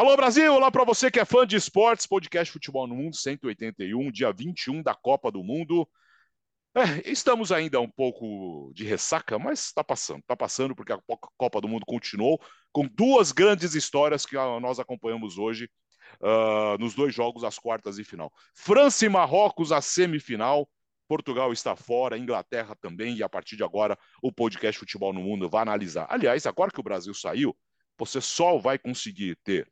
Alô Brasil, olá para você que é fã de esportes, podcast Futebol no Mundo 181, dia 21 da Copa do Mundo. É, estamos ainda um pouco de ressaca, mas está passando, está passando porque a Copa do Mundo continuou com duas grandes histórias que nós acompanhamos hoje uh, nos dois jogos, as quartas e final. França e Marrocos, a semifinal. Portugal está fora, Inglaterra também, e a partir de agora o podcast Futebol no Mundo vai analisar. Aliás, agora que o Brasil saiu, você só vai conseguir ter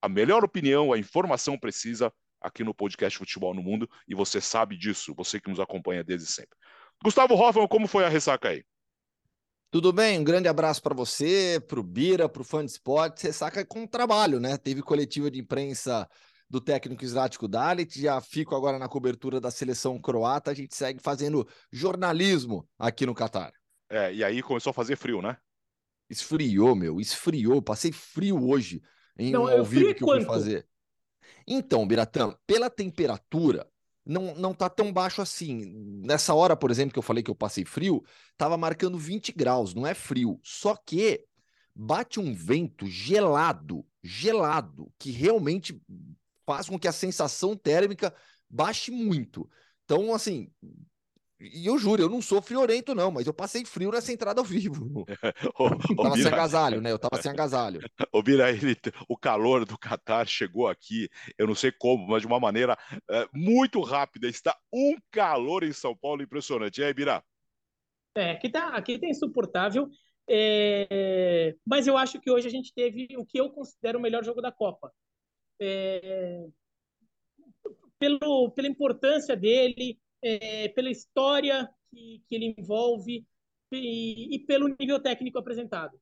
a melhor opinião, a informação precisa aqui no podcast Futebol no Mundo, e você sabe disso, você que nos acompanha desde sempre. Gustavo Hoffman, como foi a ressaca aí? Tudo bem, um grande abraço para você, para o Bira, para o fã de esporte. Ressaca com trabalho, né? Teve coletiva de imprensa do técnico Zlatko Dalit, já fico agora na cobertura da seleção croata, a gente segue fazendo jornalismo aqui no Catar. É, e aí começou a fazer frio, né? Esfriou, meu, esfriou, passei frio hoje em Não, um ao vivo que eu fui fazer. Então, Biratã, pela temperatura, não, não tá tão baixo assim. Nessa hora, por exemplo, que eu falei que eu passei frio, tava marcando 20 graus, não é frio. Só que bate um vento gelado, gelado, que realmente faz com que a sensação térmica baixe muito. Então, assim, e eu juro, eu não sou friorento, não, mas eu passei frio nessa entrada ao vivo. ô, tava Bira... sem agasalho, né? Eu tava sem agasalho. Ô, Bira, ele, o calor do Catar chegou aqui, eu não sei como, mas de uma maneira é, muito rápida. Está um calor em São Paulo impressionante. E aí, Bira? É, aqui tá, aqui tá insuportável. É, mas eu acho que hoje a gente teve o que eu considero o melhor jogo da Copa. É, pelo, pela importância dele, é, pela história que, que ele envolve e, e, pelo nível técnico apresentado.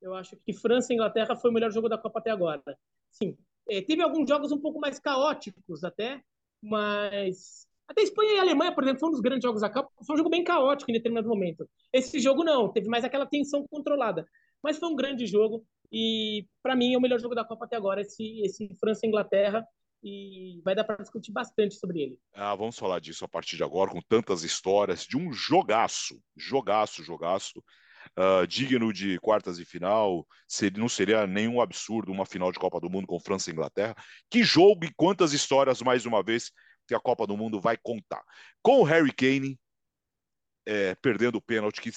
Eu acho que França e Inglaterra foi o melhor jogo da Copa até agora. Sim, é, teve alguns jogos um pouco mais caóticos até, mas até Espanha e Alemanha, por exemplo, foi um dos grandes jogos da Copa. Foi um jogo bem caótico em determinado momento. Esse jogo não, teve mais aquela tensão controlada. Mas foi um grande jogo e, para mim, é o melhor jogo da Copa até agora, esse, esse França e Inglaterra e vai dar para discutir bastante sobre ele. Ah, vamos falar disso a partir de agora, com tantas histórias de um jogaço, jogaço, jogaço, uh, digno de quartas de final. Seria, não seria nenhum absurdo uma final de Copa do Mundo com França e Inglaterra. Que jogo e quantas histórias, mais uma vez, que a Copa do Mundo vai contar. Com o Harry Kane é, perdendo o pênalti, que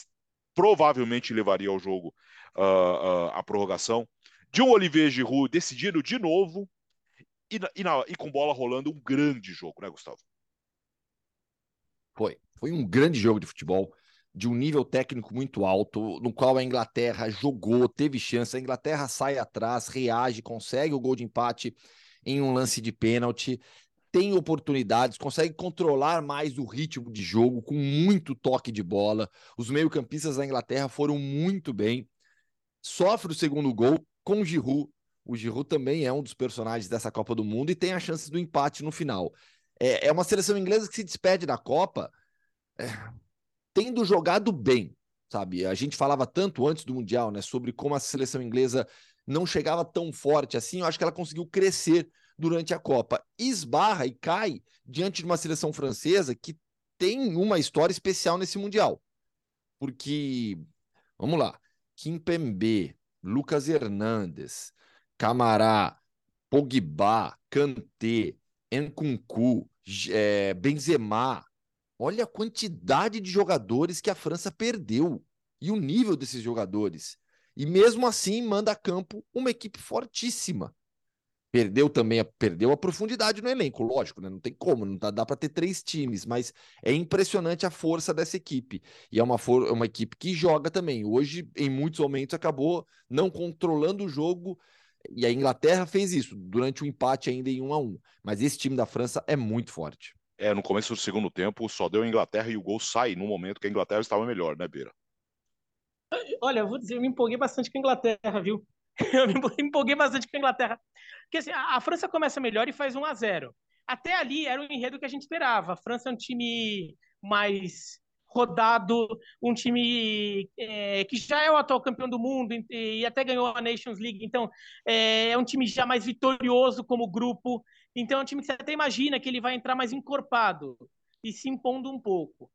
provavelmente levaria ao jogo uh, uh, a prorrogação. De um Olivier Giroud decidido de novo e, e, na, e com bola rolando um grande jogo, né, Gustavo? Foi. Foi um grande jogo de futebol, de um nível técnico muito alto, no qual a Inglaterra jogou, teve chance. A Inglaterra sai atrás, reage, consegue o gol de empate em um lance de pênalti, tem oportunidades, consegue controlar mais o ritmo de jogo, com muito toque de bola. Os meio-campistas da Inglaterra foram muito bem. Sofre o segundo gol com Giroud o Giroud também é um dos personagens dessa Copa do Mundo e tem a chance do empate no final. É, é uma seleção inglesa que se despede da Copa é, tendo jogado bem, sabe? A gente falava tanto antes do Mundial, né, sobre como a seleção inglesa não chegava tão forte assim. Eu acho que ela conseguiu crescer durante a Copa. Esbarra e cai diante de uma seleção francesa que tem uma história especial nesse Mundial. Porque, vamos lá, Kimpembe, Lucas Hernandes, Camará, Pogba, Kanté, Nkunku, é, Benzema. Olha a quantidade de jogadores que a França perdeu e o nível desses jogadores. E mesmo assim manda a campo uma equipe fortíssima. Perdeu também, a, perdeu a profundidade no elenco, lógico, né? Não tem como, não dá, dá para ter três times, mas é impressionante a força dessa equipe. E é uma, for, é uma equipe que joga também. Hoje, em muitos momentos, acabou não controlando o jogo e a Inglaterra fez isso durante o empate ainda em 1 a 1 Mas esse time da França é muito forte. É, no começo do segundo tempo só deu a Inglaterra e o gol sai no momento que a Inglaterra estava melhor, né, Beira? Olha, eu vou dizer, eu me empolguei bastante com a Inglaterra, viu? Eu me empolguei bastante com a Inglaterra. Porque assim, a França começa melhor e faz 1 a 0 Até ali era o enredo que a gente esperava. A França é um time mais rodado, um time é, que já é o atual campeão do mundo e, e até ganhou a Nations League, então é, é, um time já mais vitorioso como grupo, então é um time que você até imagina que ele vai entrar mais encorpado e se impondo um pouco.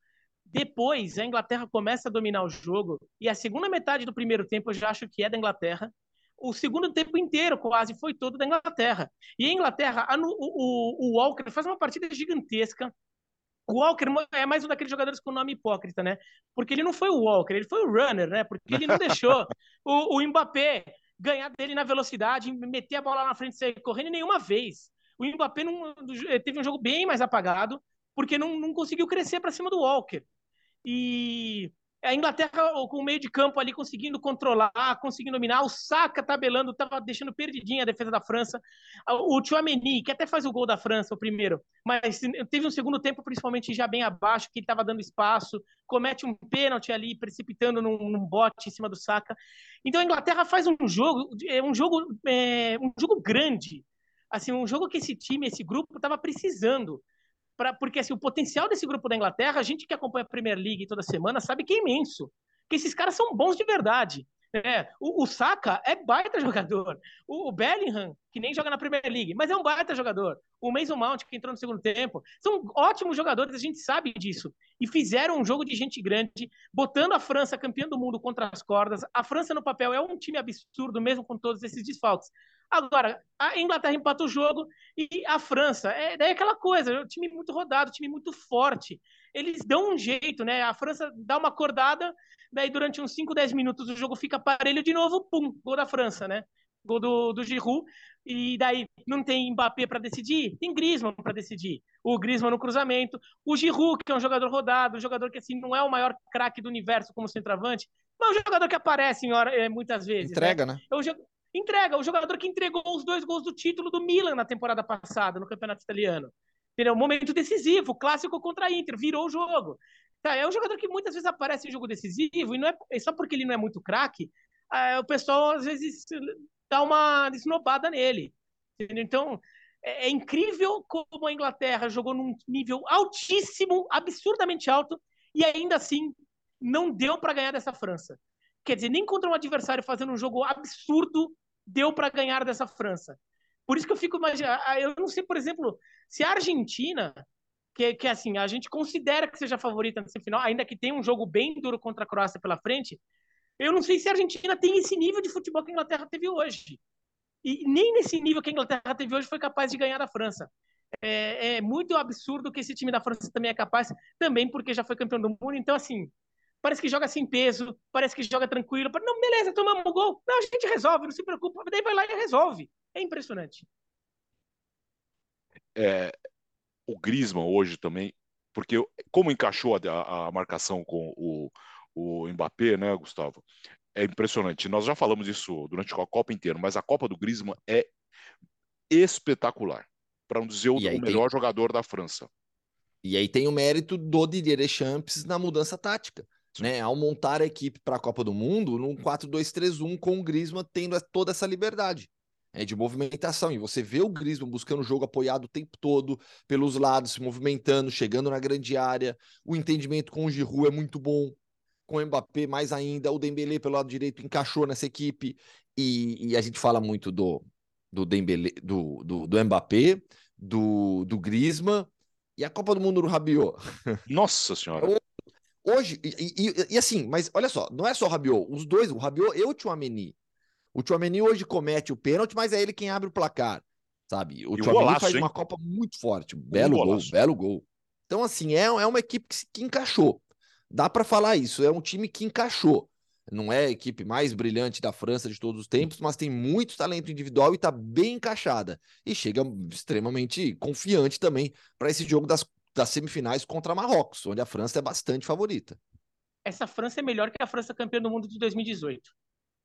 Depois, a Inglaterra começa a dominar o jogo e a segunda metade do primeiro tempo eu já acho que é da Inglaterra. o segundo tempo inteiro, quase foi todo da Inglaterra. E a Inglaterra, a, o, o, Walker faz uma partida gigantesca. O Walker é mais um daqueles jogadores com nome hipócrita, né? Porque ele não foi o Walker, ele foi o runner, né? Porque ele não deixou o, o Mbappé ganhar dele na velocidade, meter a bola na frente e sair correndo nenhuma vez. O Mbappé não, teve um jogo bem mais apagado, porque não, não conseguiu crescer para cima do Walker. E a Inglaterra com o meio de campo ali conseguindo controlar, conseguindo dominar, o Saka tabelando, estava deixando perdidinha a defesa da França. O Chouameni, que até faz o gol da França, o primeiro, mas teve um segundo tempo principalmente já bem abaixo, que ele estava dando espaço, comete um pênalti ali, precipitando num, num, bote em cima do Saka. Então a Inglaterra faz um jogo, é, um jogo, é, um jogo grande, assim, um jogo que esse time, esse grupo estava precisando pra, porque assim, o potencial desse grupo da Inglaterra, a gente que acompanha a Premier League toda semana sabe que é imenso. Que esses caras são bons de verdade. É, o, o Saka é baita jogador. O, o, Bellingham, que nem joga na Premier League, mas é um baita jogador. O Mason Mount, que entrou no segundo tempo, são ótimos jogadores, a gente sabe disso. E fizeram um jogo de gente grande, botando a França campeã do mundo contra as cordas. A França, no papel, é um time absurdo, mesmo com todos esses desfalques. Agora, a Inglaterra empata o jogo e a França, é daí aquela coisa, é um time muito rodado, um time muito forte. Eles dão um jeito, né? A França dá uma acordada, daí durante uns 5, 10 minutos o jogo fica parelho de novo, pum, gol da França, né? Gol do, do Giroud, e daí não tem Mbappé para decidir, tem Griezmann para decidir. O Griezmann no cruzamento, o Giroud, que é um jogador rodado, um jogador que assim não é o maior craque do universo como centroavante, mas é um jogador que aparece em hora, é, muitas vezes. Né? Entrega, né? né? É entrega. O jogador que entregou os dois gols do título do Milan na temporada passada, no Campeonato Italiano. Entendeu? Momento decisivo, clássico contra a Inter, virou o jogo. Tá, é um jogador que muitas vezes aparece em jogo decisivo, e não é, só porque ele não é muito craque, é, o pessoal às vezes dá uma esnobada nele. Entendeu? Então, é, é incrível como a Inglaterra jogou num nível altíssimo, absurdamente alto, e ainda assim não deu para ganhar dessa França. Quer dizer, nem contra um adversário fazendo um jogo absurdo deu para ganhar dessa França. Por isso que eu fico imaginando. Eu não sei, por exemplo, se a Argentina, que, que assim, a gente considera que seja favorita nessa final, ainda que tenha um jogo bem duro contra a Croácia pela frente, eu não sei se a Argentina tem esse nível de futebol que a Inglaterra teve hoje. E nem nesse nível que a Inglaterra teve hoje foi capaz de ganhar da França. É, é muito absurdo que esse time da França também é capaz, também porque já foi campeão do mundo. Então, assim, parece que joga sem peso, parece que joga tranquilo. Não, beleza, tomamos um gol. Não, a gente resolve, não se preocupa. Daí vai lá e resolve. É impressionante. É, o Griezmann hoje também, porque como encaixou a, a marcação com o, o Mbappé, né, Gustavo? É impressionante. Nós já falamos isso durante a Copa inteira, mas a Copa do Griezmann é espetacular. Para não dizer o, o melhor tem... jogador da França. E aí tem o mérito do Didier Deschamps na mudança tática né, ao montar a equipe para a Copa do Mundo num 4-2-3-1 com o Griezmann tendo toda essa liberdade é, de movimentação. E você vê o Griezmann buscando o jogo apoiado o tempo todo, pelos lados, se movimentando, chegando na grande área. O entendimento com o Giroud é muito bom. Com o Mbappé, mais ainda. O Dembélé, pelo lado direito, encaixou nessa equipe. E, e a gente fala muito do, do Dembélé, do, do, do Mbappé, do, do Griezmann. E a Copa do Mundo do Rabiot? Nossa Senhora! Hoje, e, e, e, assim, mas olha só, não é só o Rabiot, os dois, o Rabiot e o Tchouameni. O Tchouameni hoje comete o pênalti, mas é ele quem abre o placar, sabe? O Tchouameni faz hein? uma Copa muito forte, belo gol, belo gol. Então, assim, é, é uma equipe que, que encaixou. Dá para falar isso, é um time que encaixou. Não é a equipe mais brilhante da França de todos os tempos, mas tem muito talento individual e está bem encaixada. E chega extremamente confiante também para esse jogo das das semifinais contra Marrocos, onde a França é bastante favorita. Essa França é melhor que a França campeã do mundo de 2018.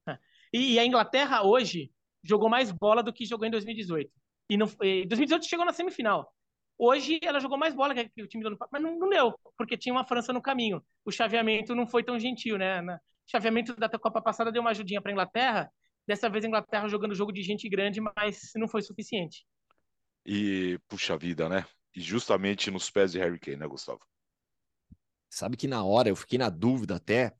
E a Inglaterra hoje jogou mais bola do que jogou em 2018. E no, 2018 chegou na semifinal. Hoje ela jogou mais bola que o time do ano mas não, não deu, porque tinha uma França no caminho. O chaveamento não foi tão gentil, né? O chaveamento da Copa passada deu uma ajudinha para a Inglaterra. Dessa vez a Inglaterra jogando jogo de gente grande, mas não foi suficiente. E puxa vida, né? E justamente nos pés de Harry Kane, né, Gustavo? Sabe que na hora eu fiquei na dúvida até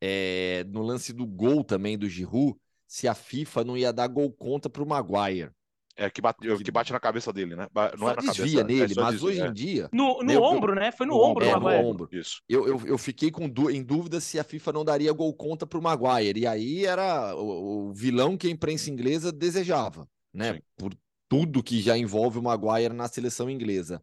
é, no lance do gol também do Giroud, se a FIFA não ia dar gol contra para o Maguire. É, que bate, que... que bate na cabeça dele, né? Não só é desvia cabeça, nele, é mas desvia, hoje em dia. No, no ombro, né? Foi no, no ombro, é, no ombro. Isso. Eu, eu, eu fiquei com em dúvida se a FIFA não daria gol contra pro Maguire. E aí era o, o vilão que a imprensa inglesa desejava, né? Sim. Por tudo que já envolve o Maguire na seleção inglesa.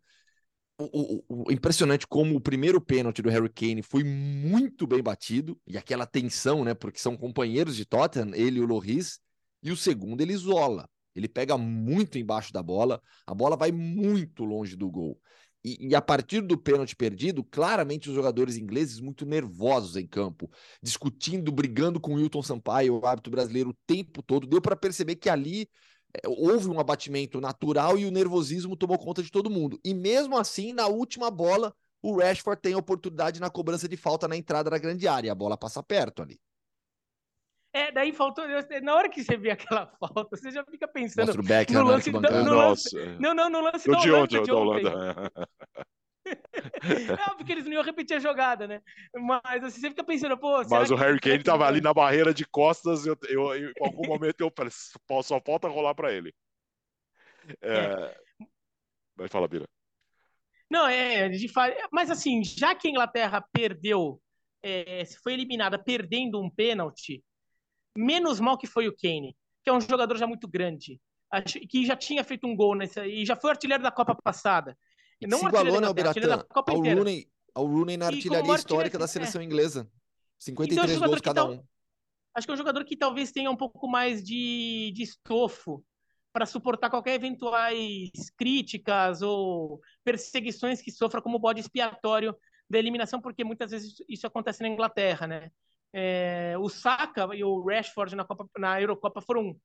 O, o, o, impressionante como o primeiro pênalti do Harry Kane foi muito bem batido, e aquela tensão, né? Porque são companheiros de Tottenham, ele e o Loris, e o segundo ele isola. Ele pega muito embaixo da bola, a bola vai muito longe do gol. E, e, a partir do pênalti perdido, claramente os jogadores ingleses muito nervosos em campo, discutindo, brigando com o Wilton Sampaio, o árbitro brasileiro, o tempo todo. Deu para perceber que ali houve um abatimento natural e o nervosismo tomou conta de todo mundo. E mesmo assim, na última bola, o Rashford tem a oportunidade na cobrança de falta na entrada da grande área. A bola passa perto ali. É, daí faltou. Na hora que você vê aquela falta, você já fica pensando. Mostra o Beck no lance, no, no lance, Não, não, no lance da Holanda. De Holanda. é porque eles não iam repetir a jogada, né? Mas assim, você fica pensando, pô. Mas o Harry Kane tava ali na barreira de costas, eu, eu, eu, em algum momento eu só falta rolar para ele. É... é. Vai falar, Bira. Não, é, de mas assim, já que a Inglaterra perdeu, é, foi eliminada perdendo um pênalti, Menos mal que foi o Kane, que é um jogador já muito grande, que já tinha feito um gol nessa e já foi artilheiro da Copa passada. Não Se igualou, né, Albertan, ao Rooney, ao Rooney na artilharia histórica da seleção é. inglesa. 53 então, é gols cada um. Acho que é um jogador que talvez tenha um pouco mais de, de estofo para suportar qualquer eventuais críticas ou perseguições que sofra como bode expiatório da eliminação, porque muitas vezes isso acontece na Inglaterra, né? É, o Saka e o Rashford na, Copa, na Eurocopa foram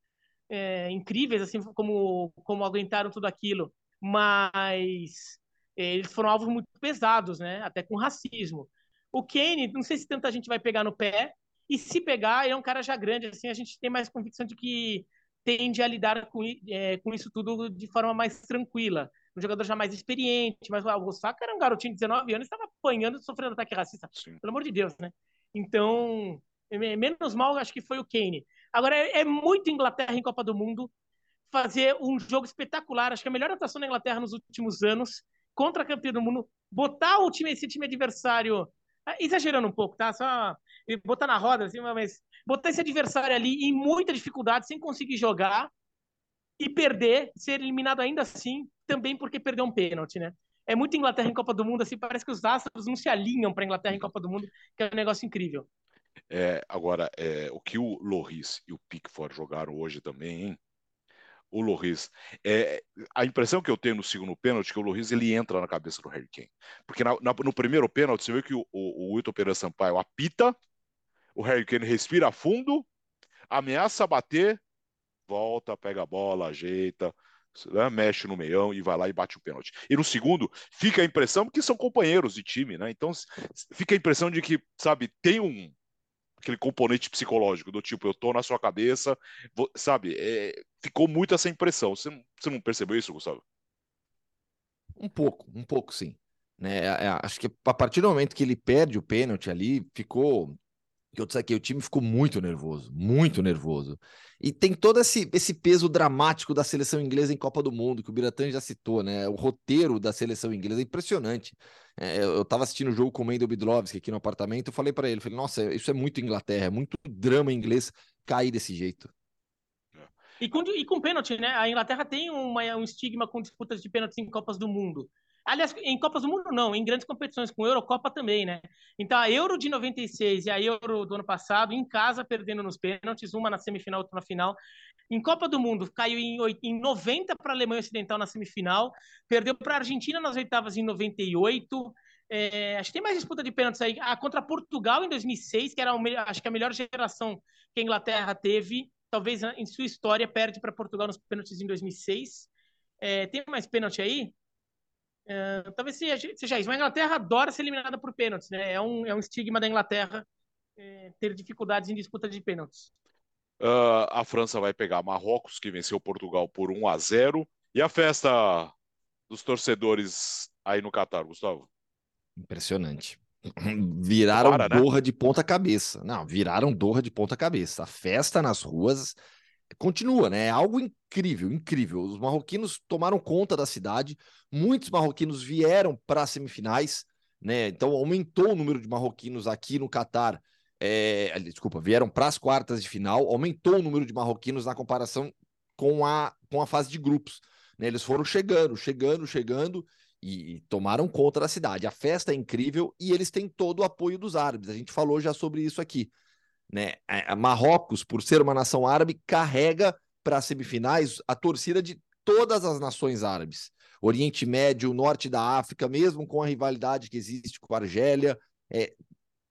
é, incríveis, assim como, como aguentaram tudo aquilo, mas eles foram alvos muito pesados, né? Até com racismo. O Kane, não sei se tanta gente vai pegar no pé, e se pegar, ele é um cara já grande, assim, a gente tem mais convicção de que tende a lidar com, é, com isso tudo de forma mais tranquila. Um jogador já mais experiente, mas o Saka era um garotinho de 19 anos, estava apanhando, sofrendo ataque racista. Sim. Pelo amor de Deus, né? Então, menos mal, acho que foi o Kane. Agora, é, é muito Inglaterra em Copa do Mundo fazer um jogo espetacular. Acho que a melhor atuação da Inglaterra nos últimos anos contra a campeã do mundo, botar o time, esse time adversário, ah, exagerando um pouco, tá? Só botar na roda, assim, mas botar esse adversário ali em muita dificuldade, sem conseguir jogar e perder, ser eliminado ainda assim, também porque perdeu um pênalti, né? é muito Inglaterra em Copa do Mundo, assim, parece que os astros não se alinham para Inglaterra em Copa do Mundo, que é um negócio incrível. É, agora, é, o que o Loris e o Pickford jogaram hoje também, hein? O Loris, é, a impressão que eu tenho no segundo pênalti é que o Loris ele entra na cabeça do Harry Kane. Porque na, na, no primeiro pênalti, você vê que o, o, o Wilton Pereira Sampaio apita, o Harry Kane respira fundo, ameaça bater, volta, pega a bola, ajeita, né, mexe no meião e vai lá e bate o pênalti. E no segundo, fica a impressão que são companheiros de time, né? Então fica a impressão de que, sabe, tem um aquele componente psicológico do tipo, eu tô na sua cabeça, vou, sabe? É, ficou muito essa impressão. Você, você não percebeu isso, Gustavo? Um pouco, um pouco sim. Né? É, é, acho que a partir do momento que ele perde o pênalti ali, ficou que eu disse aqui, o time ficou muito nervoso, muito nervoso. E tem todo esse, esse peso dramático da seleção inglesa em Copa do Mundo, que o Biratan já citou, né? O roteiro da seleção inglesa é impressionante. É, eu estava assistindo o jogo com o Mendel Bidlovski aqui no apartamento, eu falei para ele, falei, nossa, isso é muito Inglaterra, é muito drama inglês cair desse jeito. E com, e com pênalti, né? A Inglaterra tem uma, um estigma com disputas de pênaltis em Copas do Mundo. Aliás, em Copas do Mundo não, em grandes competições, com Eurocopa também, né? Então a Euro de 96 e a Euro do ano passado, em casa, perdendo nos pênaltis, uma na semifinal, outra na final. Em Copa do Mundo, caiu em, em 90 para a Alemanha Ocidental na semifinal, perdeu para a Argentina nas oitavas em 98. É, acho que tem mais disputa de pênaltis aí. Ah, contra Portugal em 2006, que era acho que a melhor geração que a Inglaterra teve, talvez em sua história, perde para Portugal nos pênaltis em 2006. É, tem mais pênalti aí? É, talvez seja, seja isso. Mas a Inglaterra adora ser eliminada por pênaltis, né? É um, é um estigma da Inglaterra é, ter dificuldades em disputa de pênaltis. Uh, a França vai pegar Marrocos, que venceu Portugal por 1 a 0 E a festa dos torcedores aí no Catar, Gustavo? Impressionante. Viraram Para, né? De ponta cabeça. Não, viraram Doha de ponta cabeça. A festa nas ruas continua, né? É algo incrível, incrível. Os marroquinos tomaram conta da cidade, muitos marroquinos vieram para as semifinais, né? Então aumentou o número de marroquinos aqui no Catar. É, desculpa, vieram para as quartas de final, aumentou o número de marroquinos na comparação com a, com a fase de grupos. Né? Eles foram chegando, chegando, chegando e, e, tomaram conta da cidade. A festa é incrível e eles têm todo o apoio dos árabes. A gente falou já sobre isso aqui. Né? A Marrocos, por ser uma nação árabe, carrega para as semifinais a torcida de todas as nações árabes. Oriente Médio, Norte da África, mesmo com a rivalidade que existe com a Argélia, é,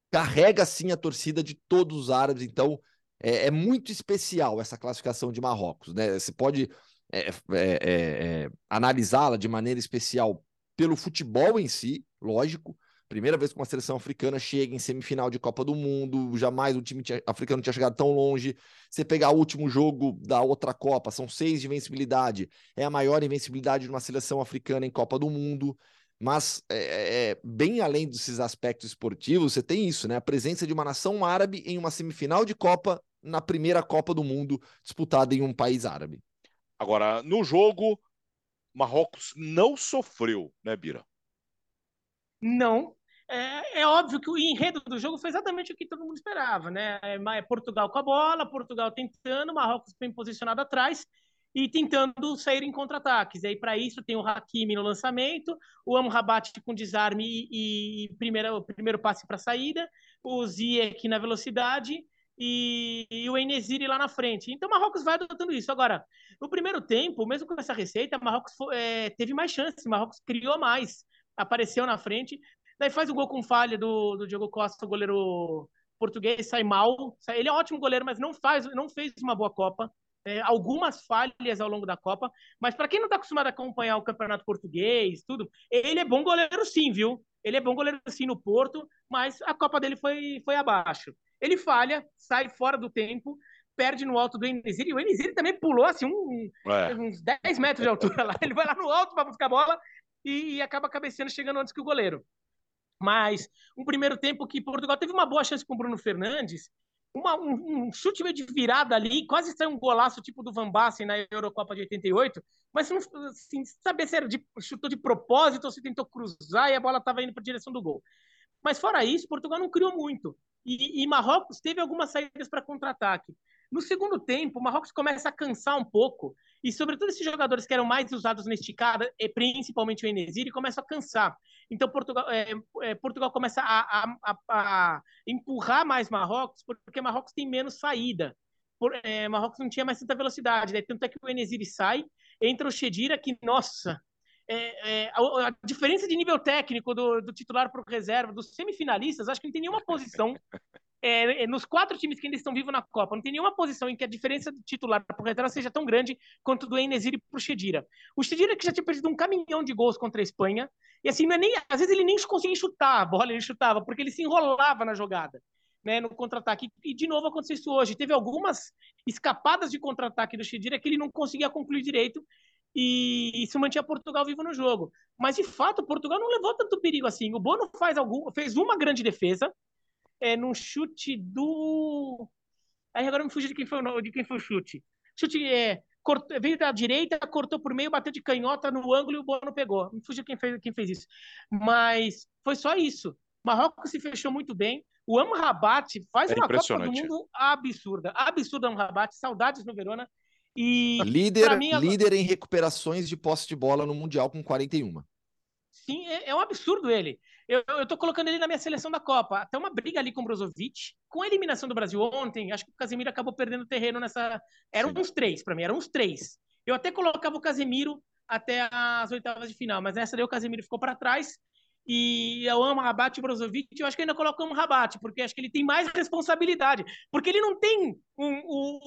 carrega sim a torcida de todos os árabes. Então é, é muito especial essa classificação de Marrocos. Né? Você pode é, é, é, é analisá-la de maneira especial pelo futebol em si, lógico, Primeira vez que uma seleção africana chega em semifinal de Copa do Mundo, jamais o time tinha, africano tinha chegado tão longe. Você pegar o último jogo da outra Copa, são seis de invencibilidade, é a maior invencibilidade de uma seleção africana em Copa do Mundo. Mas é, é, é, bem além desses aspectos esportivos, você tem isso, né? A presença de uma nação árabe em uma semifinal de Copa na primeira Copa do Mundo disputada em um país árabe. Agora, no jogo, Marrocos não sofreu, né, Bira? Não, é, é, óbvio que o enredo do jogo foi exatamente o que todo mundo esperava, né? É, é Portugal com a bola, Portugal tentando, Marrocos bem posicionado atrás e tentando sair em contra-ataques. E aí, para isso, tem o Hakimi no lançamento, o Amrabat com desarme e, e primeiro, passe para saída, o Ziyech na velocidade e, e o Enesiri lá na frente. Então, Marrocos vai adotando isso. Agora, no primeiro tempo, mesmo com essa receita, Marrocos é, teve mais chances, Marrocos criou mais apareceu na frente, Daí faz o gol com falha do, do Diogo Costa, o goleiro português, sai mal. Ele é um ótimo goleiro, mas não, faz, não fez uma boa Copa. É, algumas falhas ao longo da Copa, mas para quem não está acostumado a acompanhar o campeonato português, tudo, ele é bom goleiro sim, viu? Ele é bom goleiro sim no Porto, mas a Copa dele foi, foi abaixo. Ele falha, sai fora do tempo, perde no alto do Enesiri, e o Enesiri também pulou assim um, é. uns 10 metros de altura lá, ele vai lá no alto para buscar a bola e, e acaba cabeceando chegando antes que o goleiro. Mas um primeiro tempo que Portugal teve uma boa chance com o Bruno Fernandes, uma, um, um, chute meio de virada ali, quase saiu um golaço tipo do Van Basten na Eurocopa de 88, mas não assim, saber se era de, chutou de propósito ou se tentou cruzar e a bola estava indo para a direção do gol. Mas fora isso, Portugal não criou muito. E, e Marrocos teve algumas saídas para contra-ataque. No segundo tempo, o Marrocos começa a cansar um pouco, e sobretudo esses jogadores que eram mais usados na esticada, principalmente o Enesiri, começam a cansar. Então Portugal, é, é, Portugal começa a, a, a, empurrar mais Marrocos, porque Marrocos tem menos saída. Por, é, Marrocos não tinha mais tanta velocidade, né? tanto é que o Enesiri sai, entra o Chedira, que, nossa, é, é, a, a, diferença de nível técnico do, do titular para o reserva, dos semifinalistas, acho que não tem nenhuma posição é, é, nos quatro times que ainda estão vivos na Copa, não tem nenhuma posição em que a diferença do titular para o reserva seja tão grande quanto do Enesiri para o Chedira. O Chedira que já tinha perdido um caminhão de gols contra a Espanha, e assim, é nem, às vezes ele nem conseguia chutar a bola, ele chutava, porque ele se enrolava na jogada. Né, no contra-ataque. E de novo aconteceu isso hoje. Teve algumas escapadas de contra-ataque do Chedira que ele não conseguia concluir direito e isso mantinha Portugal vivo no jogo. Mas de fato, Portugal não levou tanto perigo assim. O Bono faz algum, fez uma grande defesa, é, num chute do. Aí agora me fugi de quem foi, de quem foi o chute. Chute é, cortou, veio da direita, cortou por meio, bateu de canhota no ângulo e o Bono pegou. Me fugi de quem fez, quem fez isso. Mas foi só isso. Marrocos se fechou muito bem. O Amrabat faz é uma Copa do Mundo absurda. Absurda Amrabat. Saudades no Verona. E líder, mim, líder em recuperações de posse de bola no Mundial com 41. Sim, é, é um absurdo ele. Eu, eu tô colocando ele na minha seleção da Copa. Até uma briga ali com o Brozovic. Com a eliminação do Brasil ontem, acho que o Casemiro acabou perdendo terreno nessa. Eram uns três, para mim, eram uns três. Eu até colocava o Casemiro até as oitavas de final, mas nessa daí o Casemiro ficou para trás. E eu amo Rabat e Brozovic, eu acho que ainda coloco o Rabat, porque acho que ele tem mais responsabilidade. Porque ele não tem um, o,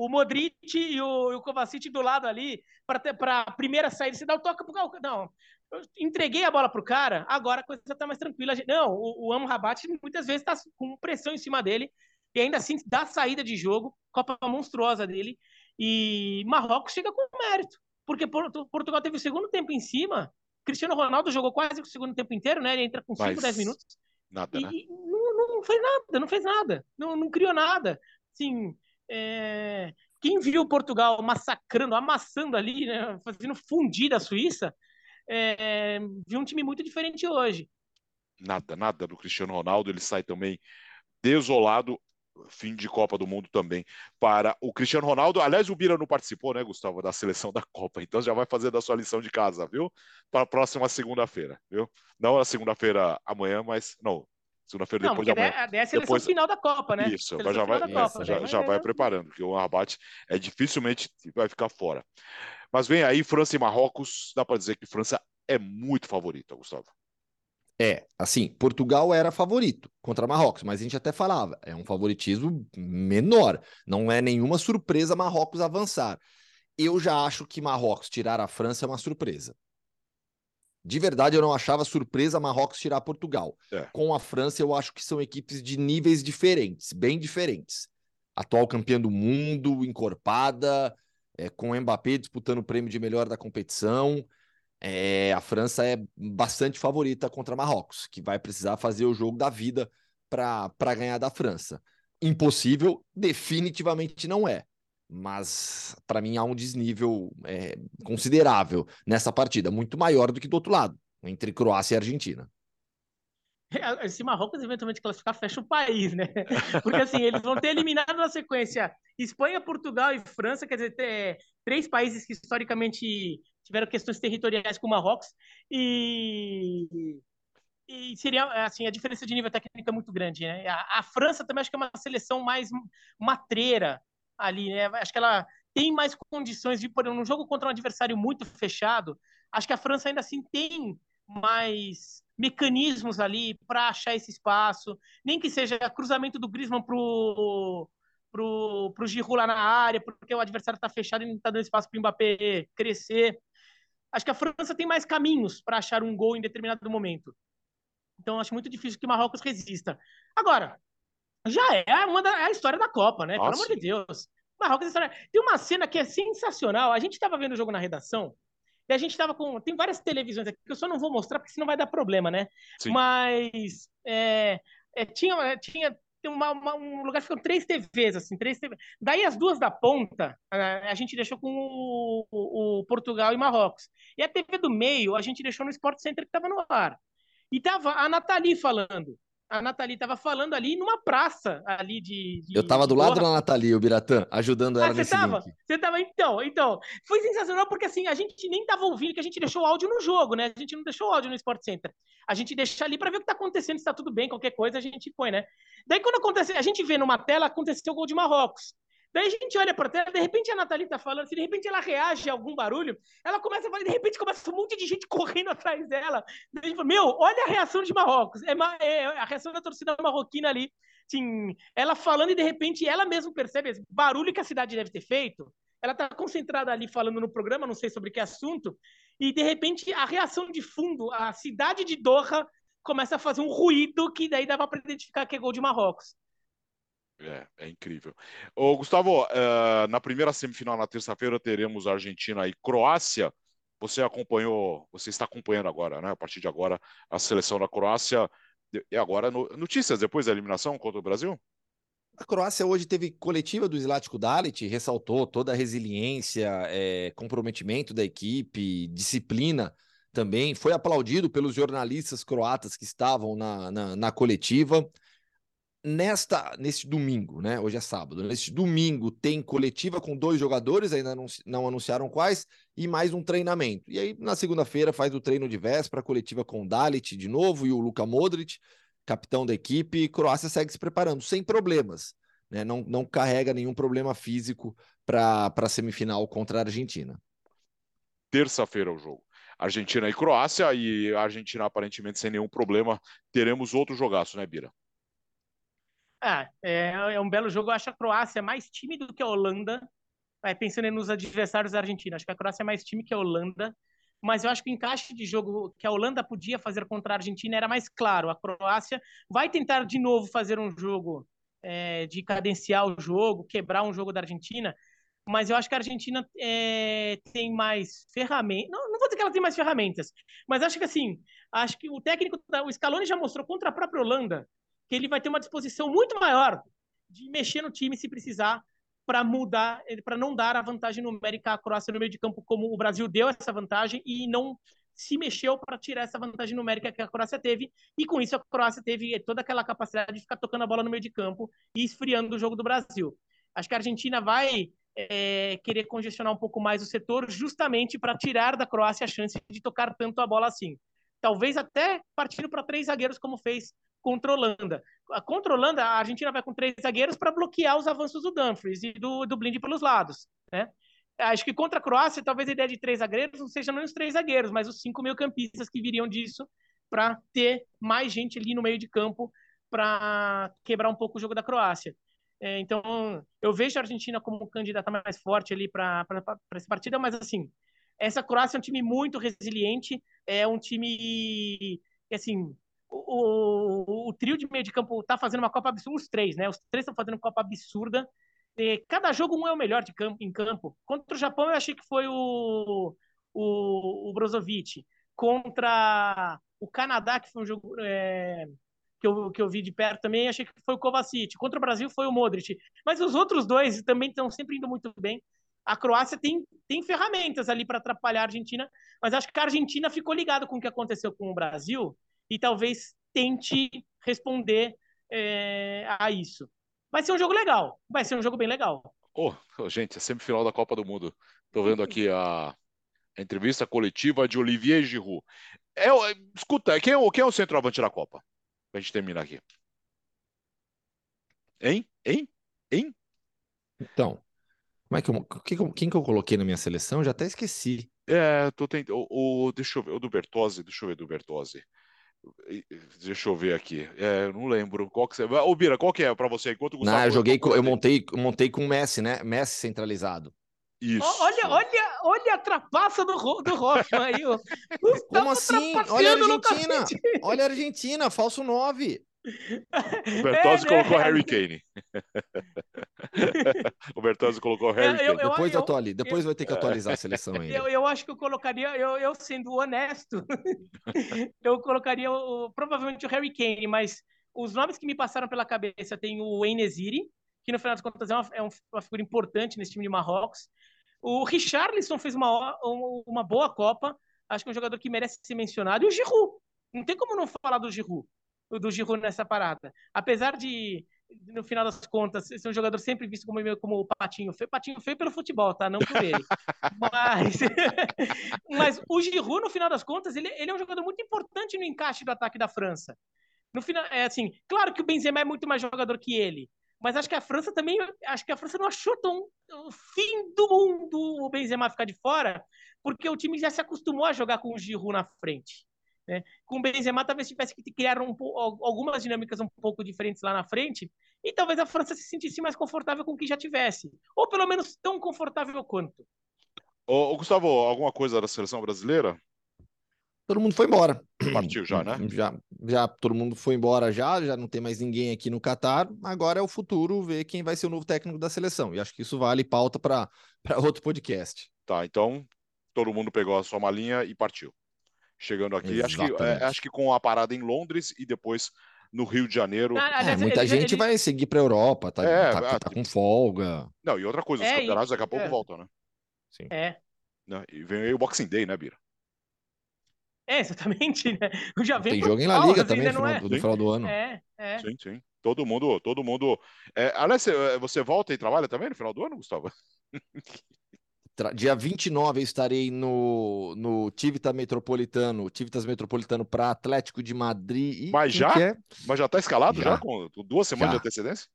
o, o Modric e o, o Kovacic do lado ali para a primeira saída. Você dá o toque pro Não, eu entreguei a bola pro cara, agora a coisa tá mais tranquila. Não, o, o Amo Rabat muitas vezes tá com pressão em cima dele e ainda assim dá saída de jogo, Copa monstruosa dele. E Marrocos chega com mérito, porque Portugal teve o segundo tempo em cima. Cristiano Ronaldo jogou quase o segundo tempo inteiro, né? Ele entra com 5, 10 minutos. Nada, e, né? não, não, fez nada, não fez nada, não, não criou nada. Assim, é... quem viu Portugal massacrando, amassando ali, né, fazendo fundir a Suíça, é, viu um time muito diferente hoje. Nada, nada do Cristiano Ronaldo, ele sai também desolado fim de Copa do Mundo também para o Cristiano Ronaldo. Aliás, o Bira não participou, né, Gustavo, da seleção da Copa, então já vai fazer da sua lição de casa, viu? Para a próxima segunda-feira, viu? Não a segunda-feira amanhã, mas não. Segunda-feira depois de amanhã. É a seleção depois... final da Copa, né? Isso, já vai, Copa, já, né? já vai preparando, porque o abate é dificilmente vai ficar fora. Mas vem aí França e Marrocos, dá para dizer que França é muito favorita, Gustavo. É, assim, Portugal era favorito contra Marrocos, mas a gente até falava, é um favoritismo menor. Não é nenhuma surpresa Marrocos avançar. Eu já acho que Marrocos tirar a França é uma surpresa. De verdade, eu não achava surpresa Marrocos tirar Portugal. É. Com a França, eu acho que são equipes de níveis diferentes, bem diferentes. Atual campeã do mundo, encorpada, é, com o Mbappé disputando o prêmio de melhor da competição é, a França é bastante favorita contra Marrocos, que vai precisar fazer o jogo da vida para ganhar da França. Impossível, definitivamente não é. Mas para mim há um desnível é, considerável nessa partida, muito maior do que do outro lado, entre Croácia e Argentina. Se Marrocos eventualmente classificar, fecha o país, né? Porque assim, eles vão ter eliminado na sequência Espanha, Portugal e França, quer dizer, três países que historicamente tiveram questões territoriais com o Marrocos e e seria assim a diferença de nível técnico é muito grande né? A, a, França também acho que é uma seleção mais matreira ali né? Acho que ela tem mais condições de por um jogo contra um adversário muito fechado acho que a França ainda assim tem mais mecanismos ali para achar esse espaço nem que seja cruzamento do Griezmann pro pro, pro Giroud lá na área, porque o adversário está fechado e não está dando espaço para o Mbappé crescer acho que a França tem mais caminhos para achar um gol em determinado momento. Então, acho muito difícil que Marrocos resista. Agora, já é uma da, é a história da Copa, né? Nossa. Pelo amor de Deus. Marrocos é tem uma cena que é sensacional. A gente estava vendo o jogo na redação e a gente estava com. Tem várias televisões aqui que eu só não vou mostrar porque senão vai dar problema, né? Sim. Mas é, é, tinha, tinha uma, uma, um lugar que ficam três TVs, assim, três TVs. Daí as duas da ponta, a, a gente deixou com o, o, o, Portugal e Marrocos. E a TV do meio, a gente deixou no Sport Center que estava no ar. E tava a Nathalie falando a Nathalie estava falando ali numa praça ali de. de eu estava do lado da Nathalie, o Biratã, ajudando ela ah, nesse tava? link. Você estava então, então. Foi sensacional porque assim, a gente nem estava ouvindo que a gente deixou o áudio no jogo, né? A gente não deixou o áudio no Sport Center. A gente deixa ali para ver o que está acontecendo, se está tudo bem, qualquer coisa a gente põe, né? Daí quando acontece, a gente vê numa tela aconteceu o gol de Marrocos. Daí a gente olha para tela, de repente a Nathalie tá falando, se de repente ela reage a algum barulho, ela começa a falar, de repente começa um monte de gente correndo atrás dela. Daí fala, meu, olha a reação de Marrocos. É, é a reação da torcida marroquina ali. Assim, ela falando e de repente ela mesma percebe o barulho que a cidade deve ter feito. Ela tá concentrada ali falando no programa, não sei sobre que assunto, e de repente a reação de fundo, a cidade de Doha começa a fazer um ruído que daí dava para identificar que é gol de Marrocos. É, é incrível. Ô, Gustavo, uh, na primeira semifinal, na terça-feira, teremos Argentina e Croácia. Você acompanhou, você está acompanhando agora, né? A partir de agora, a seleção da Croácia. E agora, notícias depois da eliminação contra o Brasil? A Croácia hoje teve coletiva do Zlatko Dalit, ressaltou toda a resiliência, é, comprometimento da equipe, disciplina também. Foi aplaudido pelos jornalistas croatas que estavam na, na, na coletiva nesta neste domingo, né? Hoje é sábado. Neste domingo tem coletiva com dois jogadores, ainda não, não anunciaram quais, e mais um treinamento. E aí na segunda-feira faz o treino de véspera, coletiva com o Dalit de novo e o Luka Modric, capitão da equipe. E Croácia segue se preparando sem problemas, né? Não, não carrega nenhum problema físico para a semifinal contra a Argentina. Terça-feira o jogo. Argentina e Croácia, e a Argentina aparentemente sem nenhum problema. Teremos outro jogaço, né, Bira? Ah, é, é um belo jogo. Eu acho a Croácia mais time do que a Holanda. É, pensando nos adversários da Argentina, acho que a Croácia é mais time que a Holanda. Mas eu acho que o encaixe de jogo que a Holanda podia fazer contra a Argentina era mais claro. A Croácia vai tentar de novo fazer um jogo é, de cadenciar o jogo, quebrar um jogo da Argentina. Mas eu acho que a Argentina é, tem mais ferramentas. Não, não vou dizer que ela tem mais ferramentas, mas acho que assim, acho que o técnico, o Scaloni já mostrou contra a própria Holanda que ele vai ter uma disposição muito maior de mexer no time se precisar para mudar, para não dar a vantagem numérica à Croácia no meio de campo, como o Brasil deu essa vantagem e não se mexeu para tirar essa vantagem numérica que a Croácia teve, e com isso a Croácia teve toda aquela capacidade de ficar tocando a bola no meio de campo e esfriando o jogo do Brasil. Acho que a Argentina vai é, querer congestionar um pouco mais o setor, justamente para tirar da Croácia a chance de tocar tanto a bola assim. Talvez até partindo para três zagueiros, como fez contra a a Argentina vai com três zagueiros para bloquear os avanços do Dumfries e do, do Blind pelos lados. Né? Acho que contra a Croácia, talvez a ideia de três zagueiros não seja nem os três zagueiros, mas os cinco meio-campistas que viriam disso para ter mais gente ali no meio de campo para quebrar um pouco o jogo da Croácia. É, então, eu vejo a Argentina como candidata mais forte ali para essa partida, mas assim, essa Croácia é um time muito resiliente, é um time assim, o, o, trio de meio de campo está fazendo uma Copa absurda, os três, né? Os três estão fazendo uma Copa absurda. Cada jogo um é o melhor de campo, em campo. Contra o Japão, eu achei que foi o, o, o Brozovic. Contra o Canadá, que foi um jogo é, que, eu, que eu vi de perto também, achei que foi o Kovacic. Contra o Brasil, foi o Modric. Mas os outros dois também estão sempre indo muito bem. A Croácia tem, tem ferramentas ali para atrapalhar a Argentina, mas acho que a Argentina ficou ligada com o que aconteceu com o Brasil e talvez tente responder é, a isso. Vai ser um jogo legal, vai ser um jogo bem legal. Oh, gente, é semifinal da Copa do Mundo. Estou vendo aqui a, a, entrevista coletiva de Olivier Giroud. É, escuta, quem é, quem é o centroavante da Copa? Pra gente terminar aqui. Hein? Hein? Hein? Então, como é que eu, quem que eu coloquei na minha seleção? Já até esqueci. É, tô tentando. O, o, deixa eu ver, o do Bertozzi, deixa eu ver do Bertozzi. Deixa eu ver aqui. É, não lembro. Qual que você. Ô, Bira, qual que é para você? Enquanto Gustavo, não, eu joguei, eu montei, montei com o Messi, né? Messi centralizado. Isso. Olha, olha, olha a trapaça do, do Hoffman aí. Ó. Como assim? Olha a Argentina. Olha a Argentina, falso 9. O Bertozzi é, colocou né? Harry Kane. o Bertozzi colocou Harry Kane. Eu, depois eu, atuali... depois vai ter que atualizar a seleção ainda. Eu, eu acho que eu colocaria, eu, eu sendo honesto, eu colocaria o, provavelmente o Harry Kane, mas os nomes que me passaram pela cabeça tem o Enesiri, que no final das contas é uma, é uma figura importante nesse time de Marrocos. O Richarlison fez uma, uma boa Copa, acho que é um jogador que merece ser mencionado. E o Giroud, não tem como não falar do Giroud do Giroud nessa parada. Apesar de, no final das contas, ser um jogador sempre visto como, como o patinho feio, patinho feio pelo futebol, tá? Não por ele. mas, mas o Giroud, no final das contas, ele, ele é um jogador muito importante no encaixe do ataque da França. No final, é assim, claro que o Benzema é muito mais jogador que ele, mas acho que a França também, acho que a França não achou tão o fim do mundo o Benzema ficar de fora, porque o time já se acostumou a jogar com o Giroud na frente. Né? Com o Benzema, talvez tivesse que criar um, algumas dinâmicas um pouco diferentes lá na frente, e talvez a França se sentisse mais confortável com o que já tivesse, ou pelo menos tão confortável quanto. Ô, Gustavo, alguma coisa da seleção brasileira? Todo mundo foi embora. Partiu já, né? Já, já todo mundo foi embora já, já não tem mais ninguém aqui no Catar. Agora é o futuro ver quem vai ser o novo técnico da seleção. E acho que isso vale pauta para outro podcast. Tá, então todo mundo pegou a sua malinha e partiu chegando aqui. Acho que, é, acho que com a parada em Londres e depois no Rio de Janeiro. Ah, é, muita ele, gente ele... vai seguir para a Europa, tá, é, tá, tá, tá, com folga. Não, e outra coisa, os é, campeonatos daqui a pouco é. voltam, né? Sim. É. Né? E vem aí o Boxing Day, né, Bira? É, exatamente, né? Já vem Tem jogo em La Liga também no final, é? no final, do ano. É, é. Sim, sim. Todo mundo, todo mundo. É, aliás, você volta e trabalha também no final do ano, Gustavo? Dia 29 eu estarei no, no Tivita Metropolitano, Tivitas Metropolitano para Atlético de Madrid. E Mas já? É? Mas já está escalado já, já com, duas semanas já. de antecedência?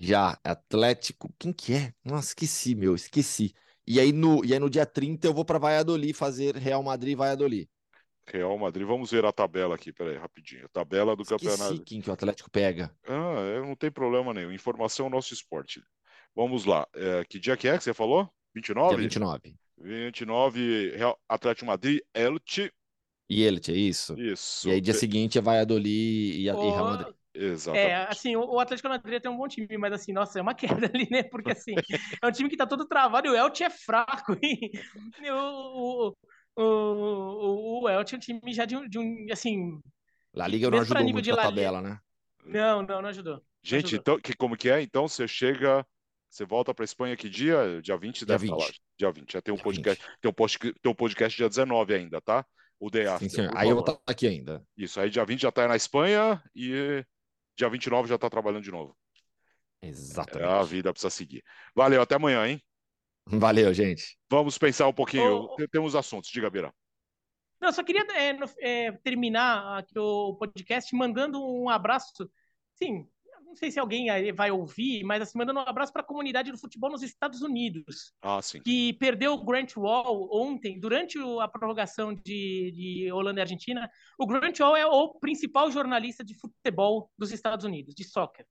Já, Atlético. Quem que é? Nossa, esqueci, meu, esqueci. E aí no, e aí no dia 30 eu vou para Valladolid fazer Real Madrid Valladolid. Real Madrid, vamos ver a tabela aqui, peraí, rapidinho. A tabela do esqueci campeonato. quem que o Atlético pega. Ah, não tem problema nenhum. Informação é nosso esporte. Vamos lá. É, que dia que é que você falou? 29? Dia 29. 29, Real Atlético Madrid, Elche. E Elche, é isso. Isso. E aí dia seguinte é Valladolid e, o... e Real Madrid. Exatamente. É, assim, o Atlético Madrid tem um bom time, mas assim, nossa, é uma queda ali, né? Porque assim, é um time que tá todo travado e o Elche é fraco. E o, o, o, o Elche é um time já de um, de um assim... La Liga não ajudou muito na tabela, né? Não, não, não ajudou. Gente, então, que, como que é? Então você chega Você volta para a Espanha que dia? Dia 20 dia deve 20. falar. Dia 20. Já tem um Dia podcast, 20. tem um, post, tem um podcast dia 19 ainda, tá? O Day Sim, After. por Aí eu vou estar aqui ainda. Isso, aí dia 20 já está na Espanha e dia 29 já está trabalhando de novo. É, a Exatamente. vida precisa seguir. Valeu, até amanhã, hein? Valeu, gente. Vamos pensar um pouquinho. Tem- Temos assuntos, diga, Beira. Não, só queria é, no- é, terminar aqui o podcast mandando um abraço. Sim, não sei se alguém vai ouvir, mas assim, mandando um abraço para a comunidade do futebol nos Estados Unidos, Ah, sim. que perdeu o Grant Wall ontem, durante a prorrogação de, de Holanda e Argentina. O Grant Wall é o principal jornalista de futebol dos Estados Unidos, de soccer.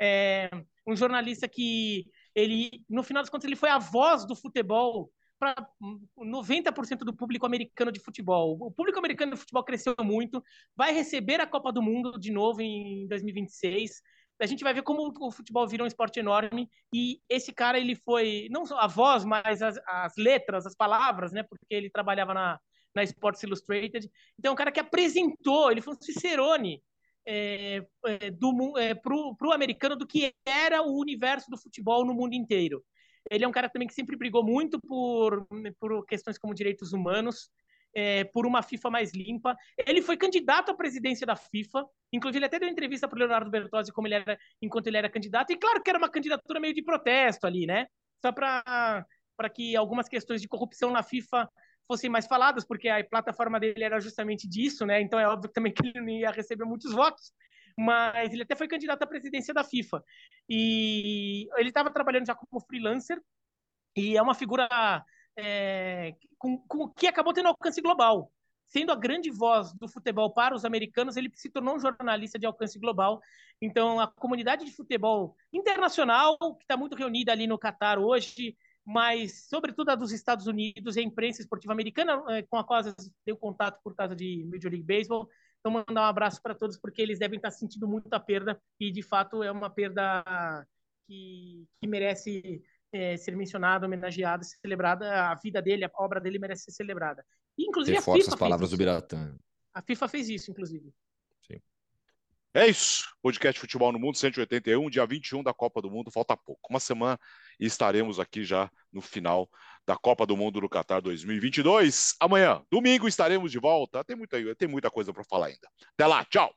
É um jornalista que ele, no final das contas, ele foi a voz do futebol para 90% do público americano de futebol. O público americano de futebol cresceu muito, vai receber a Copa do Mundo de novo em 2026. A gente vai ver como o futebol virou um esporte enorme e esse cara ele foi não só a voz, mas as, as letras, as palavras, né? Porque ele trabalhava na, na Sports Illustrated. Então, é um cara que apresentou, ele foi um cicerone é, é, do é, pro, pro americano do que era o universo do futebol no mundo inteiro. Ele é um cara também que sempre brigou muito por, por questões como direitos humanos, é, por uma FIFA mais limpa. Ele foi candidato à presidência da FIFA, inclusive ele até deu entrevista para o Leonardo Bertozzi como ele era, enquanto ele era candidato, e claro que era uma candidatura meio de protesto ali, né? Só para que algumas questões de corrupção na FIFA fossem mais faladas, porque a plataforma dele era justamente disso, né? Então é óbvio também que ele não ia receber muitos votos, mas ele até foi candidato à presidência da FIFA. E ele estava trabalhando já como freelancer, e é uma figura é, com, com, que acabou tendo alcance global. Sendo a grande voz do futebol para os americanos, ele se tornou um jornalista de alcance global. Então, a comunidade de futebol internacional, que está muito reunida ali no Catar hoje, mas, sobretudo, a dos Estados Unidos e a imprensa esportiva americana, é, com a qual eu tenho contato por causa de Major League Baseball. Então, mandar um abraço para todos, porque eles devem estar sentindo muito a perda, e, de fato, é uma perda que, que merece é, ser mencionada, homenageada, celebrada. A vida dele, a obra dele merece ser celebrada. E, inclusive, Reforça a FIFA as palavras fez do. Biratã. A FIFA fez isso, inclusive. É isso. Podcast Futebol no Mundo 181, dia 21 da Copa do Mundo. Falta pouco. Uma semana e estaremos aqui já no final da Copa do Mundo no Qatar 2022. Amanhã, domingo, estaremos de volta. Tem muita, tem muita coisa para falar ainda. Até lá. Tchau.